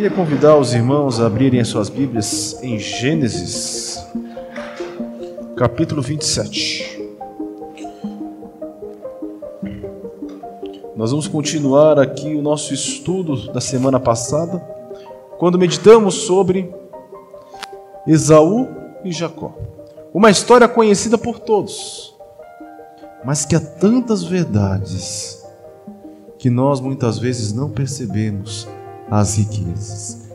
Queria convidar os irmãos a abrirem as suas Bíblias em Gênesis, capítulo 27. Nós vamos continuar aqui o nosso estudo da semana passada, quando meditamos sobre Esaú e Jacó. Uma história conhecida por todos, mas que há tantas verdades que nós muitas vezes não percebemos as riquezas.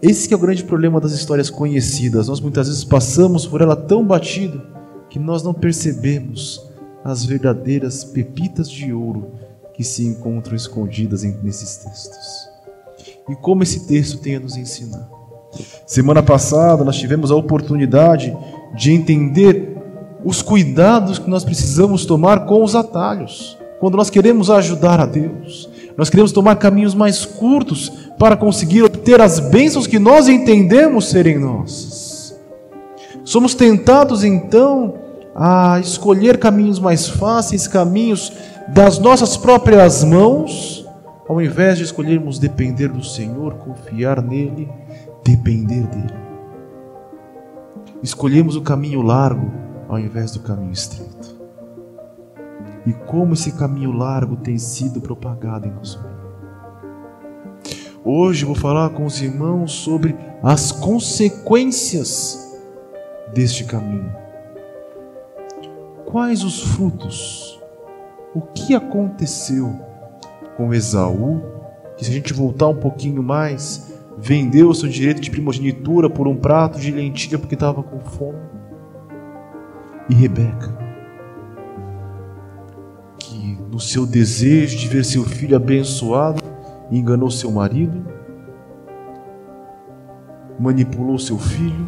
Esse é o grande problema das histórias conhecidas. Nós muitas vezes passamos por ela tão batido que nós não percebemos as verdadeiras pepitas de ouro que se encontram escondidas nesses textos. E como esse texto tem a nos ensinar. Semana passada nós tivemos a oportunidade de entender os cuidados que nós precisamos tomar com os atalhos. Quando nós queremos ajudar a Deus, nós queremos tomar caminhos mais curtos para conseguir obter as bênçãos que nós entendemos serem nossas. Somos tentados então a escolher caminhos mais fáceis, caminhos das nossas próprias mãos, ao invés de escolhermos depender do Senhor, confiar nele, depender dele. Escolhemos o caminho largo ao invés do caminho estreito e como esse caminho largo tem sido propagado em nosso meio. Hoje vou falar com os irmãos sobre as consequências deste caminho. Quais os frutos? O que aconteceu com Esaú? Que se a gente voltar um pouquinho mais, vendeu seu direito de primogenitura por um prato de lentilha porque estava com fome. E Rebeca, no seu desejo de ver seu filho abençoado, enganou seu marido, manipulou seu filho,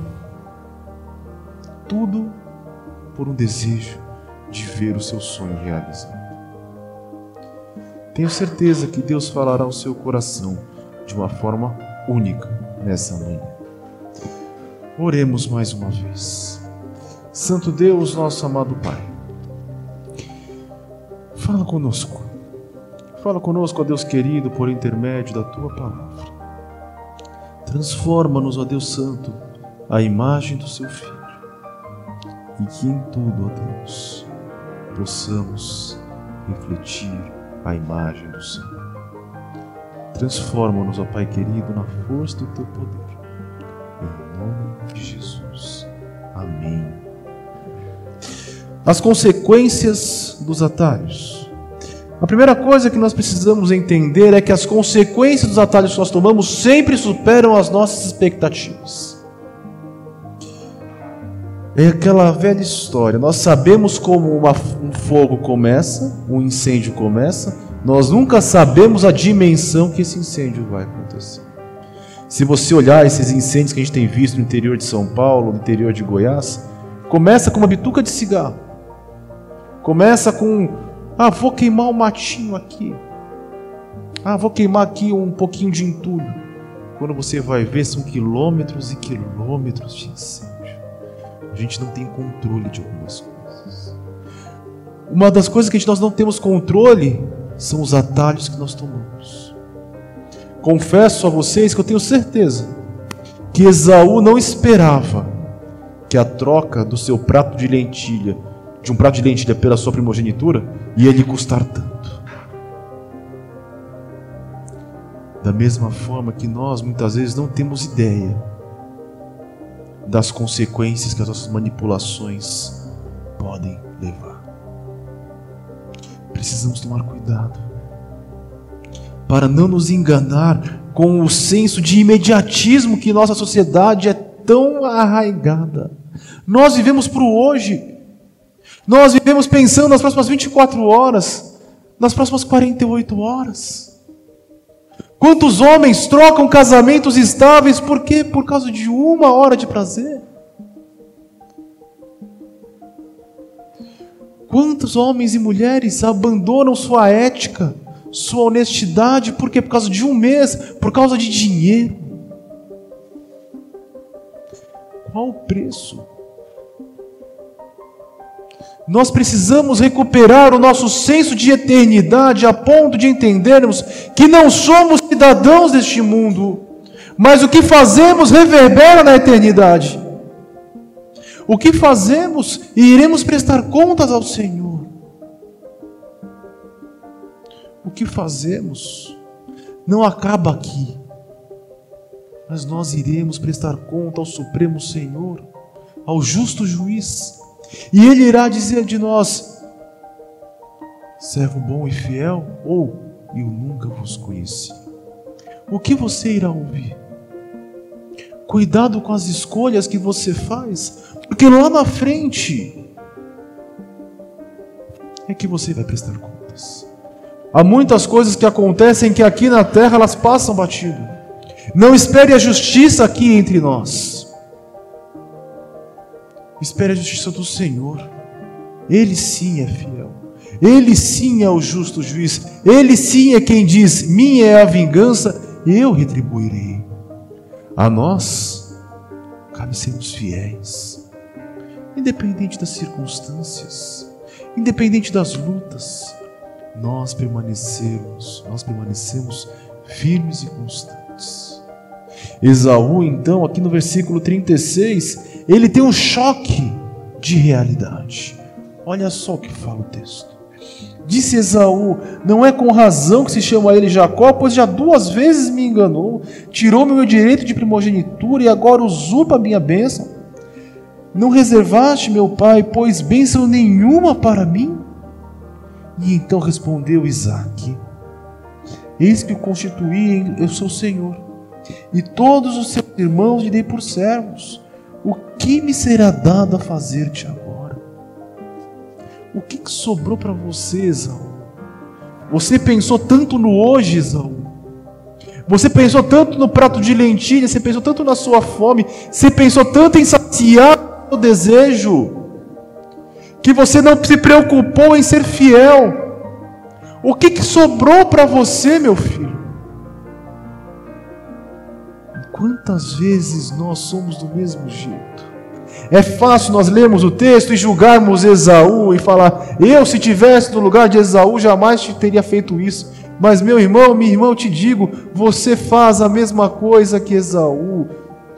tudo por um desejo de ver o seu sonho realizado. Tenho certeza que Deus falará ao seu coração de uma forma única nessa manhã. Oremos mais uma vez. Santo Deus, nosso amado Pai, Fala conosco. Fala conosco, ó Deus querido, por intermédio da tua palavra. Transforma-nos, ó Deus Santo, a imagem do seu Filho. E que em tudo, ó Deus, possamos refletir a imagem do Senhor. Transforma-nos, ó Pai querido, na força do teu poder. Em nome de Jesus. Amém. As consequências dos atalhos. A primeira coisa que nós precisamos entender é que as consequências dos atalhos que nós tomamos sempre superam as nossas expectativas. É aquela velha história. Nós sabemos como uma, um fogo começa, um incêndio começa, nós nunca sabemos a dimensão que esse incêndio vai acontecer. Se você olhar esses incêndios que a gente tem visto no interior de São Paulo, no interior de Goiás, começa com uma bituca de cigarro. Começa com, ah, vou queimar um matinho aqui. Ah, vou queimar aqui um pouquinho de entulho. Quando você vai ver, são quilômetros e quilômetros de incêndio. A gente não tem controle de algumas coisas. Uma das coisas que nós não temos controle são os atalhos que nós tomamos. Confesso a vocês que eu tenho certeza que Esaú não esperava que a troca do seu prato de lentilha de um prato de lentilha pela sua primogenitura e ele custar tanto. Da mesma forma que nós muitas vezes não temos ideia das consequências que as nossas manipulações podem levar. Precisamos tomar cuidado para não nos enganar com o senso de imediatismo que nossa sociedade é tão arraigada. Nós vivemos para o hoje nós vivemos pensando nas próximas 24 horas, nas próximas 48 horas. Quantos homens trocam casamentos estáveis por quê? Por causa de uma hora de prazer. Quantos homens e mulheres abandonam sua ética, sua honestidade, por quê? Por causa de um mês, por causa de dinheiro. Qual o preço Nós precisamos recuperar o nosso senso de eternidade a ponto de entendermos que não somos cidadãos deste mundo, mas o que fazemos reverbera na eternidade. O que fazemos e iremos prestar contas ao Senhor. O que fazemos não acaba aqui, mas nós iremos prestar conta ao Supremo Senhor, ao justo juiz, e ele irá dizer de nós: servo bom e fiel, ou eu nunca vos conheci. O que você irá ouvir? Cuidado com as escolhas que você faz, porque lá na frente é que você vai prestar contas. Há muitas coisas que acontecem que aqui na terra elas passam batido. Não espere a justiça aqui entre nós. Espere a justiça do Senhor. Ele sim é fiel. Ele sim é o justo juiz. Ele sim é quem diz: Minha é a vingança, eu retribuirei. A nós cabe sermos fiéis, independente das circunstâncias, independente das lutas, nós permanecemos, nós permanecemos firmes e constantes. Esaú, então, aqui no versículo 36, ele tem um choque de realidade. Olha só o que fala o texto. Disse Esaú: Não é com razão que se chama ele Jacó, pois já duas vezes me enganou, tirou-me o meu direito de primogenitura e agora usurpa a minha bênção. Não reservaste, meu pai, pois bênção nenhuma para mim? E então respondeu Isaque: Eis que o constituí, eu sou o Senhor, e todos os seus irmãos lhe dei por servos. O que me será dado a fazer-te agora? O que, que sobrou para você, Esaú? Você pensou tanto no hoje, Esaú. Você pensou tanto no prato de lentilha, você pensou tanto na sua fome, você pensou tanto em saciar o desejo, que você não se preocupou em ser fiel. O que, que sobrou para você, meu filho? Quantas vezes nós somos do mesmo jeito? É fácil nós lermos o texto e julgarmos Esaú e falar: eu, se tivesse no lugar de Esaú, jamais te teria feito isso. Mas, meu irmão, minha irmã, eu te digo: você faz a mesma coisa que Esaú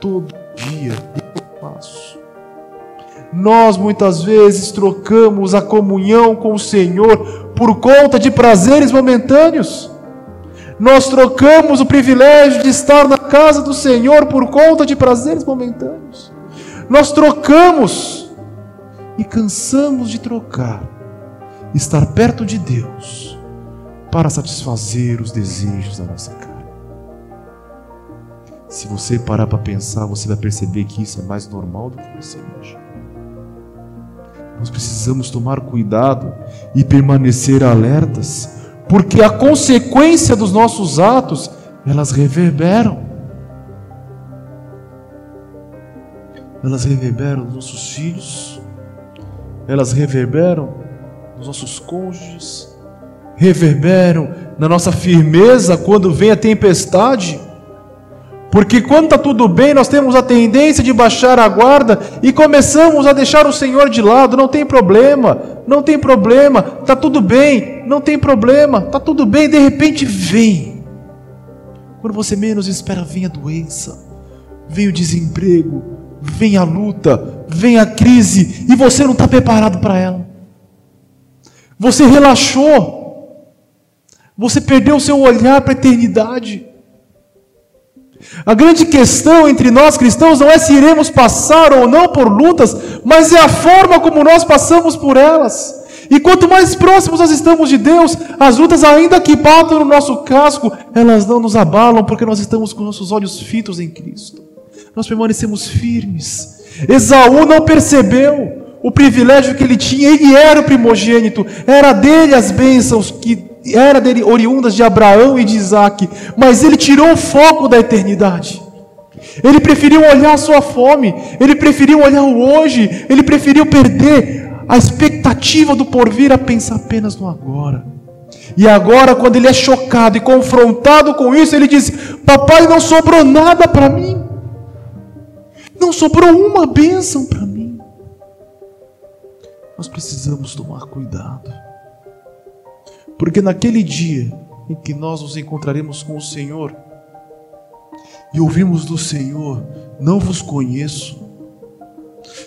todo dia. Eu faço. Nós muitas vezes trocamos a comunhão com o Senhor por conta de prazeres momentâneos. Nós trocamos o privilégio de estar na casa do Senhor por conta de prazeres momentâneos. Nós trocamos e cansamos de trocar, estar perto de Deus para satisfazer os desejos da nossa carne. Se você parar para pensar, você vai perceber que isso é mais normal do que você imagina. Nós precisamos tomar cuidado e permanecer alertas, porque a consequência dos nossos atos, elas reverberam. elas reverberam nos nossos filhos, elas reverberam nos nossos cônjuges, reverberam na nossa firmeza quando vem a tempestade. Porque quando está tudo bem, nós temos a tendência de baixar a guarda e começamos a deixar o Senhor de lado. Não tem problema, não tem problema, está tudo bem, não tem problema, está tudo bem. De repente vem, quando você menos espera, vem a doença, vem o desemprego, vem a luta, vem a crise e você não está preparado para ela. Você relaxou, você perdeu o seu olhar para a eternidade. A grande questão entre nós cristãos não é se iremos passar ou não por lutas, mas é a forma como nós passamos por elas. E quanto mais próximos nós estamos de Deus, as lutas, ainda que batam no nosso casco, elas não nos abalam, porque nós estamos com nossos olhos fitos em Cristo nós permanecemos firmes. Esaú não percebeu o privilégio que ele tinha, ele era o primogênito, era dele as bênçãos que era dele oriundas de Abraão e de Isaac, mas ele tirou o foco da eternidade. Ele preferiu olhar a sua fome, ele preferiu olhar o hoje, ele preferiu perder a expectativa do porvir a pensar apenas no agora. E agora, quando ele é chocado e confrontado com isso, ele diz: Papai, não sobrou nada para mim. Não sobrou uma bênção para mim. nós precisamos tomar cuidado. Porque naquele dia em que nós nos encontraremos com o Senhor e ouvimos do Senhor: Não vos conheço.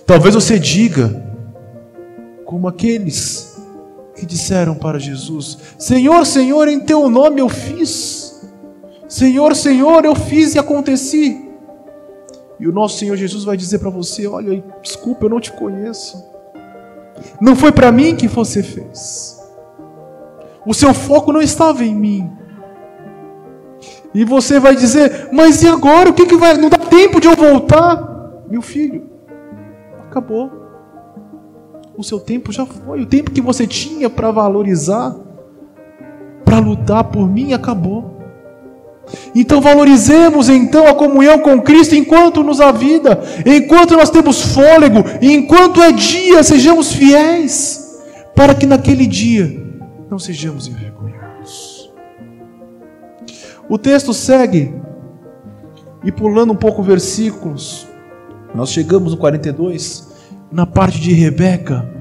Talvez você diga, como aqueles que disseram para Jesus: Senhor, Senhor, em teu nome eu fiz. Senhor, Senhor, eu fiz e aconteci. E o nosso Senhor Jesus vai dizer para você: Olha, desculpa, eu não te conheço. Não foi para mim que você fez. O seu foco não estava em mim. E você vai dizer: Mas e agora? O que, que vai. Não dá tempo de eu voltar? Meu filho, acabou. O seu tempo já foi. O tempo que você tinha para valorizar, para lutar por mim, acabou. Então valorizemos então a comunhão com Cristo enquanto nos há vida, enquanto nós temos fôlego, enquanto é dia, sejamos fiéis, para que naquele dia não sejamos envergonhados. O texto segue, e pulando um pouco versículos, nós chegamos no 42, na parte de Rebeca,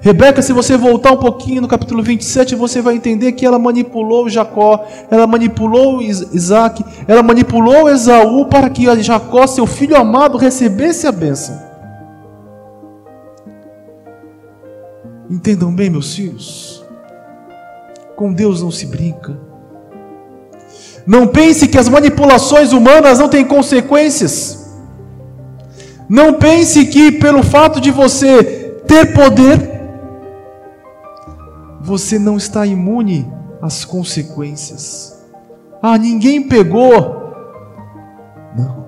Rebeca, se você voltar um pouquinho no capítulo 27, você vai entender que ela manipulou Jacó, ela manipulou Isaac, ela manipulou Esaú para que Jacó, seu filho amado, recebesse a bênção. Entendam bem, meus filhos, com Deus não se brinca. Não pense que as manipulações humanas não têm consequências. Não pense que pelo fato de você ter poder, você não está imune às consequências. Ah, ninguém pegou. Não,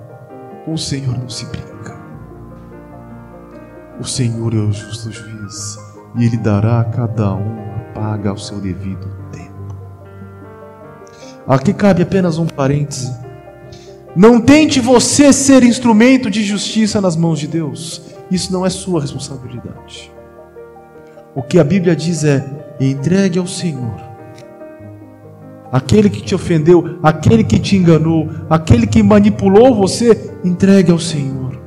o Senhor não se brinca. O Senhor é o justo juiz e Ele dará a cada um a paga ao seu devido. Aqui cabe apenas um parêntese. Não tente você ser instrumento de justiça nas mãos de Deus. Isso não é sua responsabilidade. O que a Bíblia diz é: entregue ao Senhor. Aquele que te ofendeu, aquele que te enganou, aquele que manipulou você, entregue ao Senhor.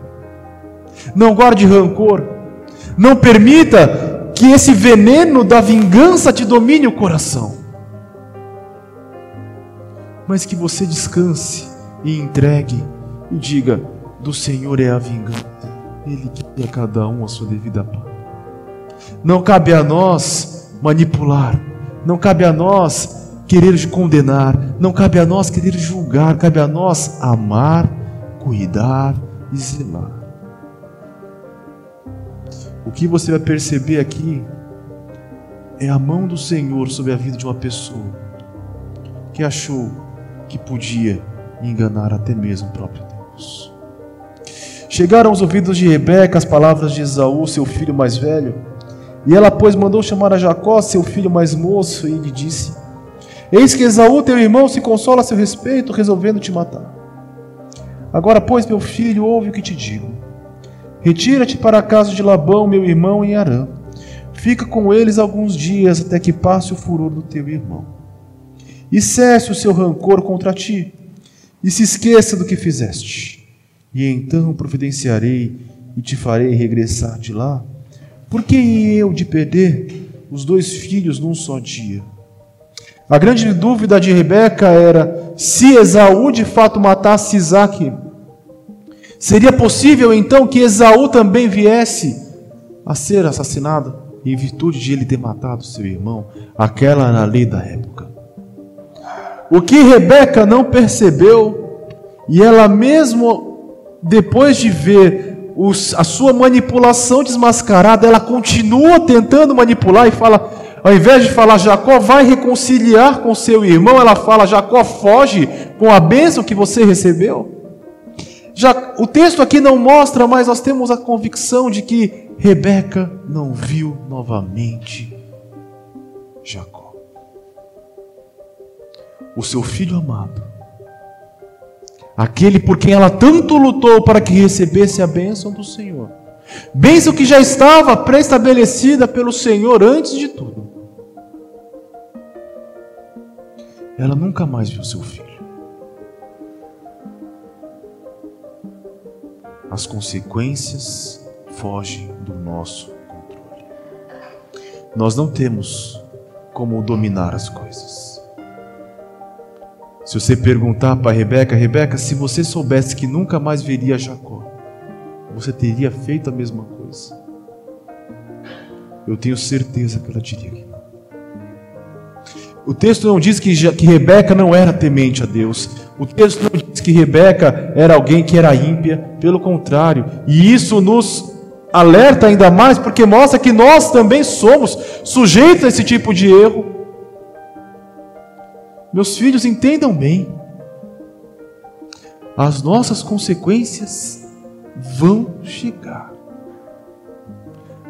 Não guarde rancor. Não permita que esse veneno da vingança te domine o coração. Mas que você descanse e entregue e diga: do Senhor é a vingança. Ele que a cada um a sua devida paz. Não cabe a nós manipular, não cabe a nós querer condenar, não cabe a nós querer julgar, cabe a nós amar, cuidar e zelar. O que você vai perceber aqui é a mão do Senhor sobre a vida de uma pessoa que achou que podia enganar até mesmo o próprio Deus. Chegaram aos ouvidos de Rebeca as palavras de Esaú, seu filho mais velho e ela, pois, mandou chamar a Jacó, seu filho mais moço, e lhe disse: Eis que Esaú, teu irmão, se consola a seu respeito, resolvendo te matar. Agora, pois, meu filho, ouve o que te digo. Retira-te para a casa de Labão, meu irmão, em Arã. Fica com eles alguns dias, até que passe o furor do teu irmão. E cesse o seu rancor contra ti, e se esqueça do que fizeste. E então providenciarei e te farei regressar de lá por que eu de perder os dois filhos num só dia? A grande dúvida de Rebeca era se Esaú de fato matasse Isaac. Seria possível então que Esaú também viesse a ser assassinado em virtude de ele ter matado seu irmão? Aquela era a lei da época. O que Rebeca não percebeu, e ela mesmo depois de ver os, a sua manipulação desmascarada, ela continua tentando manipular e fala, ao invés de falar Jacó vai reconciliar com seu irmão, ela fala Jacó foge com a bênção que você recebeu. Já, o texto aqui não mostra, mas nós temos a convicção de que Rebeca não viu novamente Jacó. O seu filho amado aquele por quem ela tanto lutou para que recebesse a bênção do Senhor. Bênção que já estava pré-estabelecida pelo Senhor antes de tudo. Ela nunca mais viu seu filho. As consequências fogem do nosso controle. nós não temos como dominar as coisas. Se você perguntar para Rebeca, Rebeca, se você soubesse que nunca mais veria Jacó, você teria feito a mesma coisa? Eu tenho certeza que ela diria que não. O texto não diz que, que Rebeca não era temente a Deus. O texto não diz que Rebeca era alguém que era ímpia. Pelo contrário. E isso nos alerta ainda mais porque mostra que nós também somos sujeitos a esse tipo de erro. Meus filhos, entendam bem. As nossas consequências vão chegar.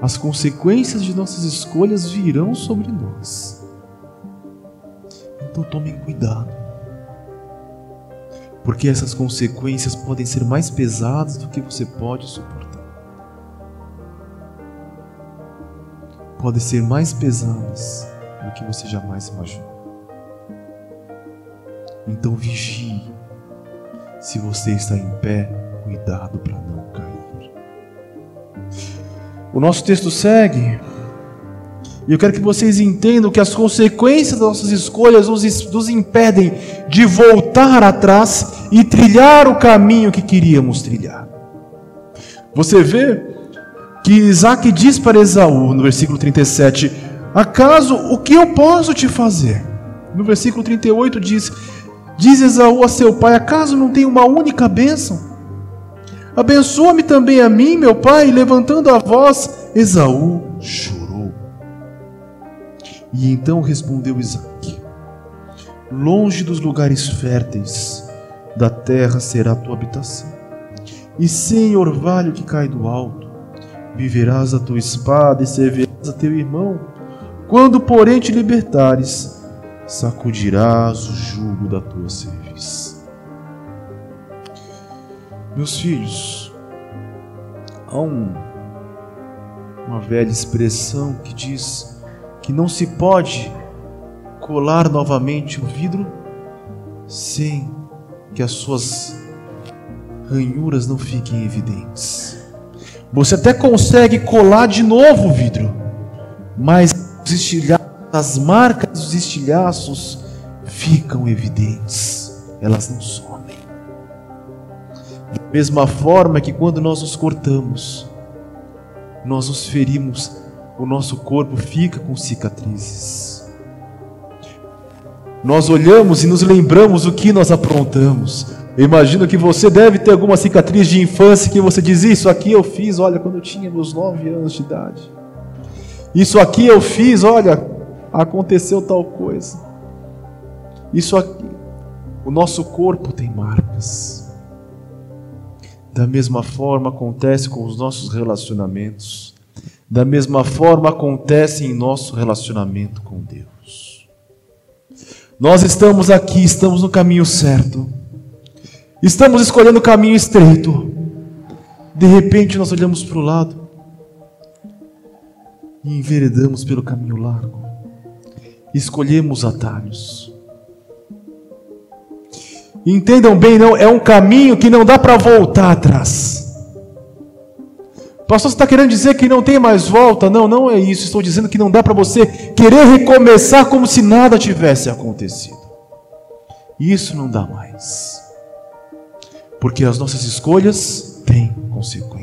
As consequências de nossas escolhas virão sobre nós. Então tomem cuidado. Porque essas consequências podem ser mais pesadas do que você pode suportar. Podem ser mais pesadas do que você jamais imaginou. Então vigie. Se você está em pé, cuidado para não cair. O nosso texto segue e eu quero que vocês entendam que as consequências das nossas escolhas nos, impedem de voltar atrás e trilhar o caminho que queríamos trilhar. Você vê que Isaac diz para Esaú, no versículo 37, Acaso o que eu posso te fazer? No versículo 38 diz: Diz Esaú a seu pai: Acaso não tem uma única bênção? Abençoa-me também a mim, meu pai, levantando a voz, Esaú chorou. E então respondeu Isaac: Longe dos lugares férteis da terra será a tua habitação, e sem orvalho que cai do alto, viverás a tua espada e servirás a teu irmão. Quando, porém, te libertares, sacudirás o jugo da tua serviço. Meus filhos, há um, uma velha expressão que diz que não se pode colar novamente o vidro sem que as suas ranhuras não fiquem evidentes. Você até consegue colar de novo o vidro, mas os estilhaços, as marcas dos estilhaços ficam evidentes, elas não somem. Da mesma forma que quando nós nos cortamos, nós nos ferimos o nosso corpo fica com cicatrizes. Nós olhamos e nos lembramos o que nós aprontamos. Eu imagino que você deve ter alguma cicatriz de infância que você diz: Isso aqui eu fiz, olha, quando eu tinha meus nove anos de idade. Isso aqui eu fiz, olha, aconteceu tal coisa. Isso aqui, o nosso corpo tem marcas. Da mesma forma acontece com os nossos relacionamentos. Da mesma forma acontece em nosso relacionamento com Deus. Nós estamos aqui, estamos no caminho certo. Estamos escolhendo o caminho estreito. De repente nós olhamos para o lado e enveredamos pelo caminho largo. Escolhemos atalhos. Entendam bem, não é um caminho que não dá para voltar atrás. Pastor, você está querendo dizer que não tem mais volta? Não, não é isso. Estou dizendo que não dá para você querer recomeçar como se nada tivesse acontecido. Isso não dá mais. Porque as nossas escolhas têm consequências.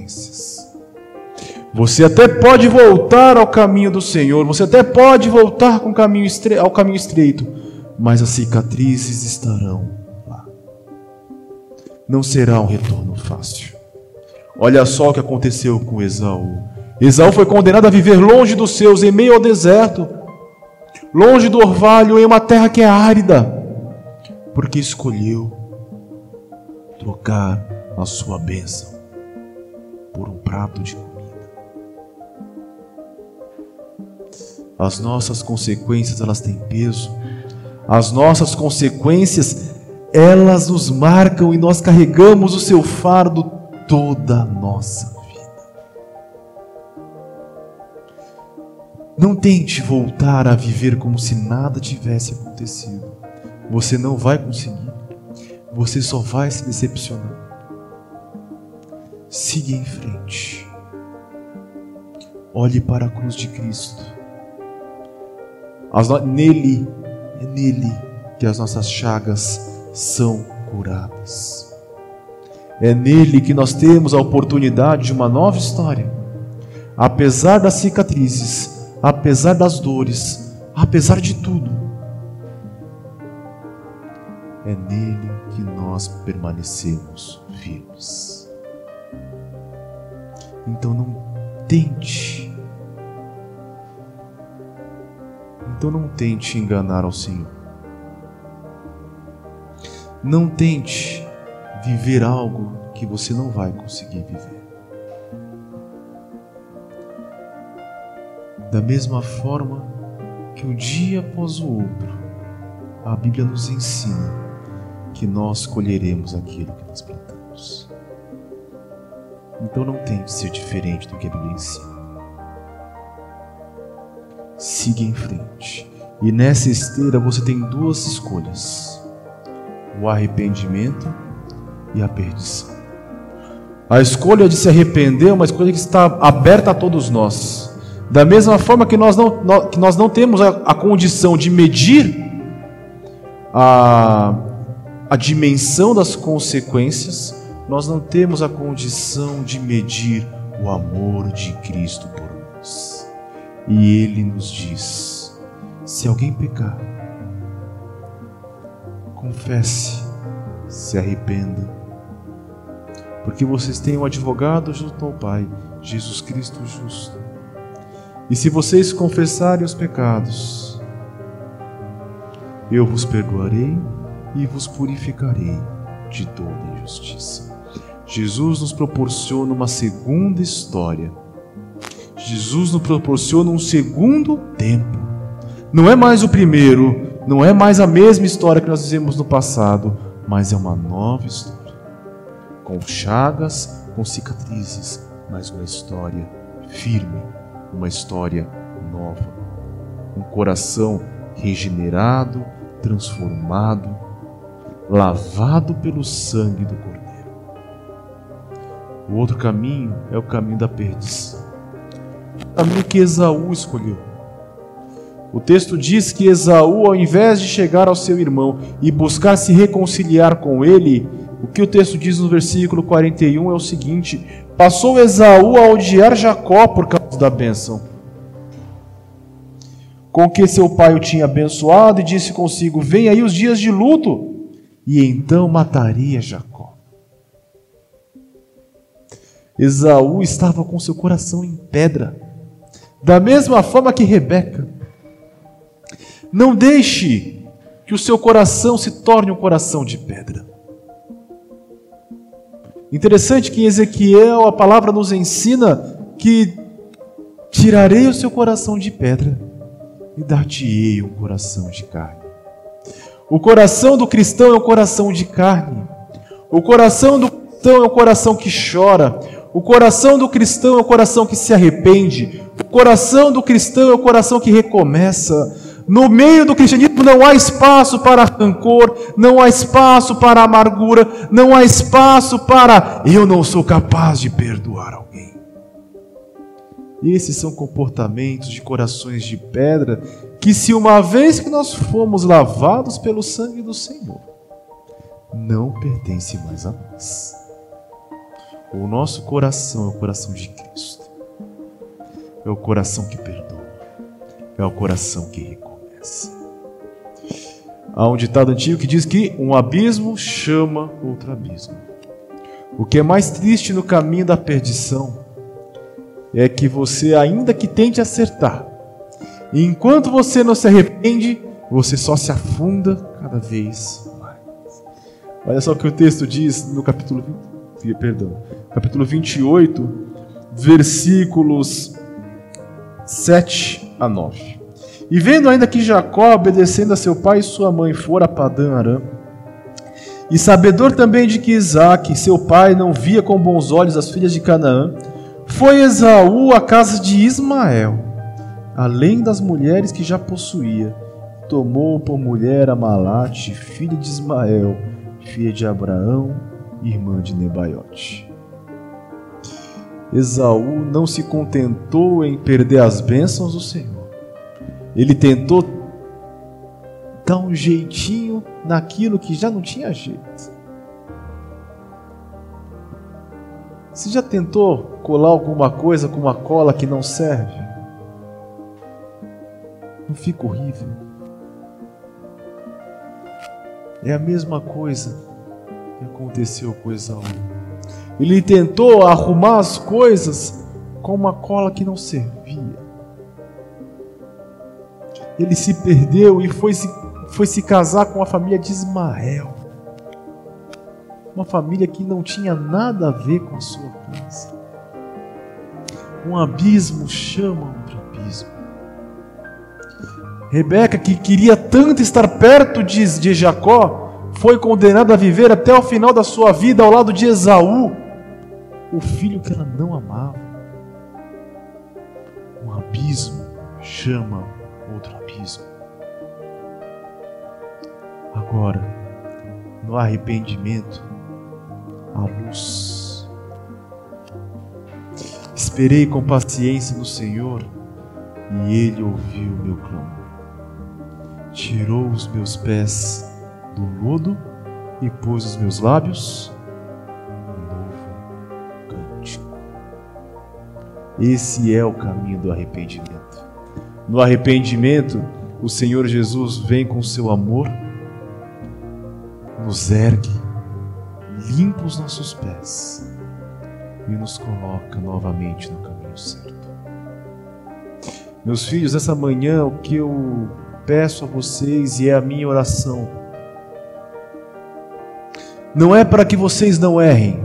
Você até pode voltar ao caminho do Senhor, você até pode voltar com caminho ao caminho estreito, mas as cicatrizes estarão lá. Não será um retorno fácil. Olha só o que aconteceu com Esaú. Esaú foi condenado a viver longe dos seus, em meio ao deserto, longe do orvalho, em uma terra que é árida, porque escolheu trocar a sua bênção por um prato de As nossas consequências, elas têm peso. As nossas consequências, elas nos marcam e nós carregamos o seu fardo toda a nossa vida. Não tente voltar a viver como se nada tivesse acontecido. Você não vai conseguir. Você só vai se decepcionar. Siga em frente. Olhe para a cruz de Cristo No... Nele, é nele que as nossas chagas são curadas. É nele que nós temos a oportunidade de uma nova história. Apesar das cicatrizes, apesar das dores, apesar de tudo, é nele que nós permanecemos firmes. Então não tente, então não tente enganar ao Senhor. Não tente viver algo que você não vai conseguir viver. Da mesma forma que um dia após o outro, a Bíblia nos ensina que nós colheremos aquilo que nós plantamos. Então não tente ser diferente do que a Bíblia ensina. Siga em frente. E nessa esteira você tem duas escolhas o arrependimento e a perdição. A escolha de se arrepender é uma escolha que está aberta a todos nós. Da mesma forma que nós não, que nós não temos a, a condição de medir a, a dimensão das consequências, nós não temos a condição de medir o amor de Cristo por nós. E Ele nos diz: se alguém pecar, confesse, se arrependa, porque vocês têm um advogado junto ao Pai, Jesus Cristo justo. E se vocês confessarem os pecados, eu vos perdoarei e vos purificarei de toda injustiça. Jesus nos proporciona uma segunda história. Jesus nos proporciona um segundo tempo. Não é mais o primeiro, não é mais a mesma história que nós vivemos no passado, mas é uma nova história. Com chagas, com cicatrizes, mas uma história firme, uma história nova. Um coração regenerado, transformado, lavado pelo sangue do Cordeiro. O outro caminho é o caminho da perdição. Caminho que Esaú escolheu. O texto diz que Esaú, ao invés de chegar ao seu irmão e buscar se reconciliar com ele, o que o texto diz no versículo 41 é o seguinte: passou Esaú a odiar Jacó por causa da bênção, com que seu pai o tinha abençoado, e disse consigo: Vem aí os dias de luto, e então mataria Jacó. Esaú estava com seu coração em pedra, da mesma forma que Rebeca. Não deixe que o seu coração se torne um coração de pedra. Interessante que em Ezequiel a palavra nos ensina que tirarei o seu coração de pedra e dar-te-ei um coração de carne. O coração do cristão é um coração de carne. O coração do cristão é um coração que chora. O coração do cristão é um coração que se arrepende. O coração do cristão é um coração que recomeça. No meio do cristianismo não há espaço para rancor, não há espaço para amargura, não há espaço para eu não sou capaz de perdoar alguém. Esses são comportamentos de corações de pedra que, se uma vez que nós fomos lavados pelo sangue do Senhor, não pertence mais a nós. O nosso coração é o coração de Cristo, é o coração que perdoa, é o coração que reconhece. Há um ditado antigo que diz que um abismo chama outro abismo. O que é mais triste no caminho da perdição é que você, ainda que tente acertar, e enquanto você não se arrepende, você só se afunda cada vez mais. Olha só o que o texto diz no capítulo 20, perdão, capítulo 28, versículos 7 a 9. E vendo ainda que Jacó, obedecendo a seu pai e sua mãe, fora a Padã Arã, e sabedor também de que Isaac, seu pai, não via com bons olhos as filhas de Canaã, foi Esaú à casa de Ismael, além das mulheres que já possuía, tomou por mulher a Malate, filha de Ismael, filha de Abraão, irmã de Nebaiote. Esaú não se contentou em perder as bênçãos do Senhor ele tentou dar um jeitinho naquilo que já não tinha jeito. Você já tentou colar alguma coisa com uma cola que não serve? Não fica horrível? É a mesma coisa que aconteceu com Esaú. Ele tentou arrumar as coisas com uma cola que não servia. Ele se perdeu e foi se, foi se casar com a família de Ismael. Uma família que não tinha nada a ver com a sua casa. Um abismo chama outro abismo. Rebeca, que queria tanto estar perto de, de Jacó, foi condenada a viver até o final da sua vida ao lado de Esaú, o filho que ela não amava. Um abismo chama outro abismo. Agora, no arrependimento, a luz. Esperei com paciência no Senhor e Ele ouviu meu clamor. Tirou os meus pés do lodo e pôs os meus lábios um novo cântico. Esse é o caminho do arrependimento. No arrependimento, o Senhor Jesus vem com seu amor, nos ergue, limpa os nossos pés e nos coloca novamente no caminho certo. Meus filhos, essa manhã o que eu peço a vocês e é a minha oração não é para que vocês não errem.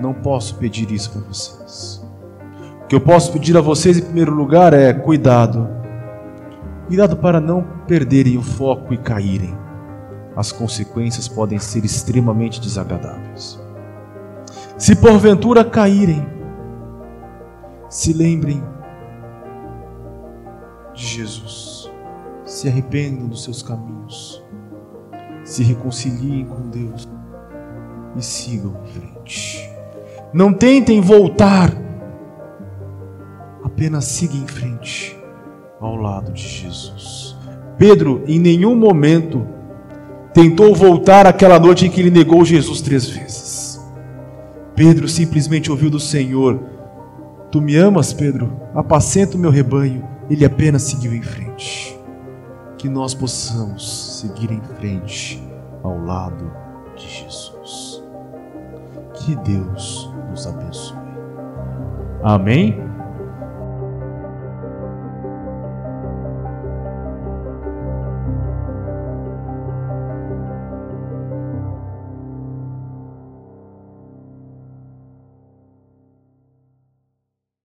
Não posso pedir isso para vocês. O que eu posso pedir a vocês em primeiro lugar é cuidado. Cuidado para não perderem o foco e caírem. As consequências podem ser extremamente desagradáveis. Se porventura caírem, se lembrem de Jesus. Se arrependam dos seus caminhos se reconciliem com Deus e sigam em frente. Não tentem voltar, apenas sigam em frente ao lado de Jesus. Pedro, em nenhum momento, tentou voltar aquela noite em que ele negou Jesus três vezes. Pedro simplesmente ouviu do Senhor: Tu me amas, Pedro? Apacenta o meu rebanho. Ele apenas seguiu em frente que nós possamos seguir em frente ao lado de Jesus. Que Deus nos abençoe. Amém?